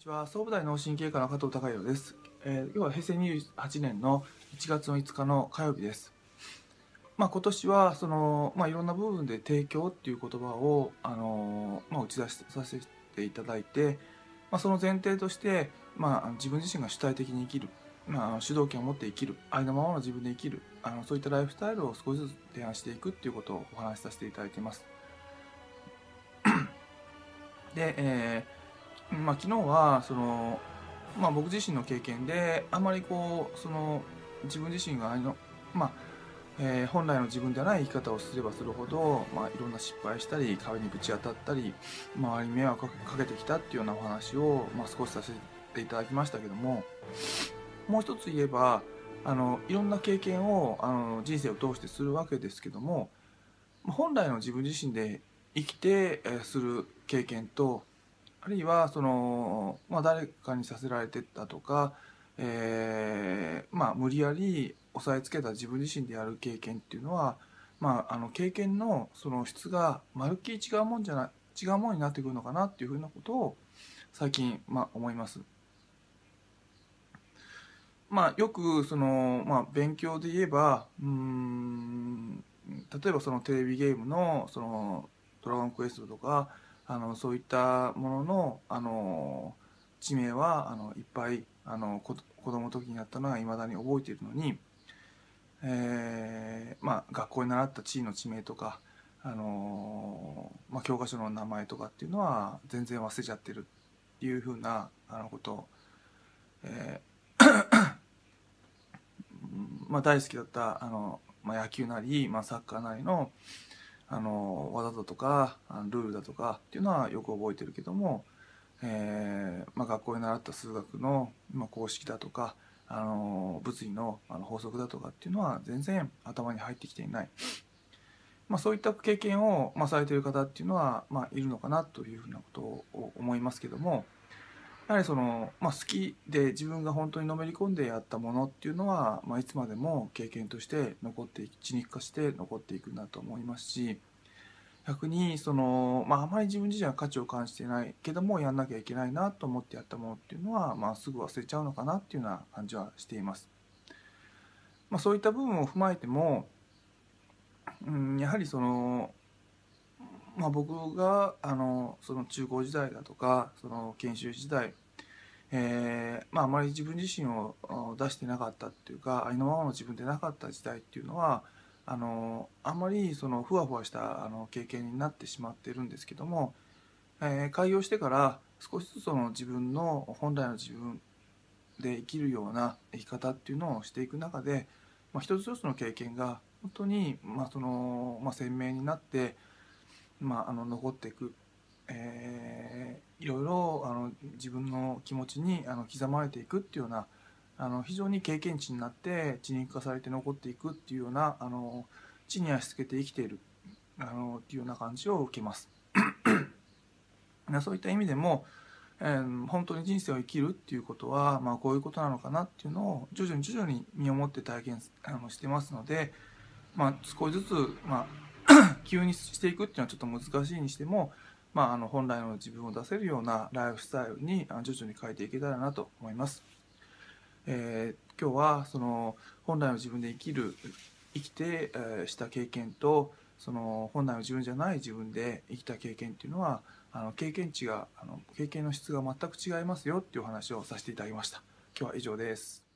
ちは総武大脳神経科の加藤孝弘です、えー、今日は平成28年の1月の5日の火曜日です。まあ、今年はその、まあ、いろんな部分で提供っていう言葉を、あのまあ、打ち出しさせていただいて、まあ、その前提として、まあ、自分自身が主体的に生きる、まあ、主導権を持って生きるありのままの自分で生きるあのそういったライフスタイルを少しずつ提案していくっていうことをお話しさせていただいています。で、えーまあ、昨日はその、まあ、僕自身の経験であまりこうその自分自身があの、まあえー、本来の自分ではない生き方をすればするほど、まあ、いろんな失敗したり壁にぶち当たったり周りに迷惑かけてきたっていうようなお話を、まあ、少しさせていただきましたけどももう一つ言えばあのいろんな経験をあの人生を通してするわけですけども本来の自分自身で生きて、えー、する経験とあるいはその、まあ、誰かにさせられてたとか、えー、まあ、無理やり押さえつけた自分自身でやる経験っていうのは、まあ、あの経験のその質がまるっきり違うもんじゃない違うもんになってくるのかなっていうふうなことを最近、まあ、思います。まあ、よくその、まあ、勉強で言えばうん例えばそのテレビゲームのその「ドラゴンクエスト」とかあのそういったもののあの地名はあのいっぱいあの子供の時にやったのはいまだに覚えているのに、えー、まあ、学校に習った地位の地名とか、あのまあ、教科書の名前とかっていうのは全然忘れちゃってるっていうふうなあのこと、えー まあ、大好きだったあの、まあ、野球なり、まあ、サッカーなりのあの技だとかルールだとかっていうのはよく覚えてるけども、えーまあ、学校で習った数学の、ま、公式だとかあの物理のあの法則だとかっていうのは全然頭に入ってきていない、まあ、そういった経験を、まあ、されている方っていうのは、ま、いるのかなというふうなことを思いますけどもやはりその、まあ、好きで自分が本当にのめり込んでやったものっていうのは、まあ、いつまでも経験として残って血肉化して残っていくんだと思いますし逆にその、まあ、あまり自分自身は価値を感じていないけどもやんなきゃいけないなと思ってやったものっていうのは、まあ、すぐ忘れちゃうのかなっていうような感じはしています。まあ、そういった部分を踏まえても、うん、やはりそのまあ、僕があのその中高時代だとかその研修時代、えーまあ、あまり自分自身を出してなかったっていうかありのままの自分でなかった時代っていうのはあのあんまりそのふわふわしたあの経験になってしまってるんですけども、えー、開業してから少しずつその自分の本来の自分で生きるような生き方っていうのをしていく中で、まあ、一つ一つの経験が本当に、まあそのまあ、鮮明になってまあ、あの残っていく、えー、いろいろあの自分の気持ちにあの刻まれていくっていうようなあの非常に経験値になって血肉化されて残っていくっていうようなあの地に足つけて生きているあのっていうような感じを受けます。そういった意味でも、えー、本当に人生を生きるっていうことは、まあ、こういうことなのかなっていうのを徐々に徐々に身をもって体験あのしてますので、まあ、少しずつ、まあ、急にしていくっていうのはちょっと難しいにしても、まあ、あの本来の自分を出せるようなライフスタイルに徐々に変えていけたらなと思います。えー、今日はその本来の自分で生きる生きて、え、した経験とその本来の自分じゃない自分で生きた経験っていうのはあの経験値があの経験の質が全く違いますよっていうお話をさせていただきました。今日は以上です。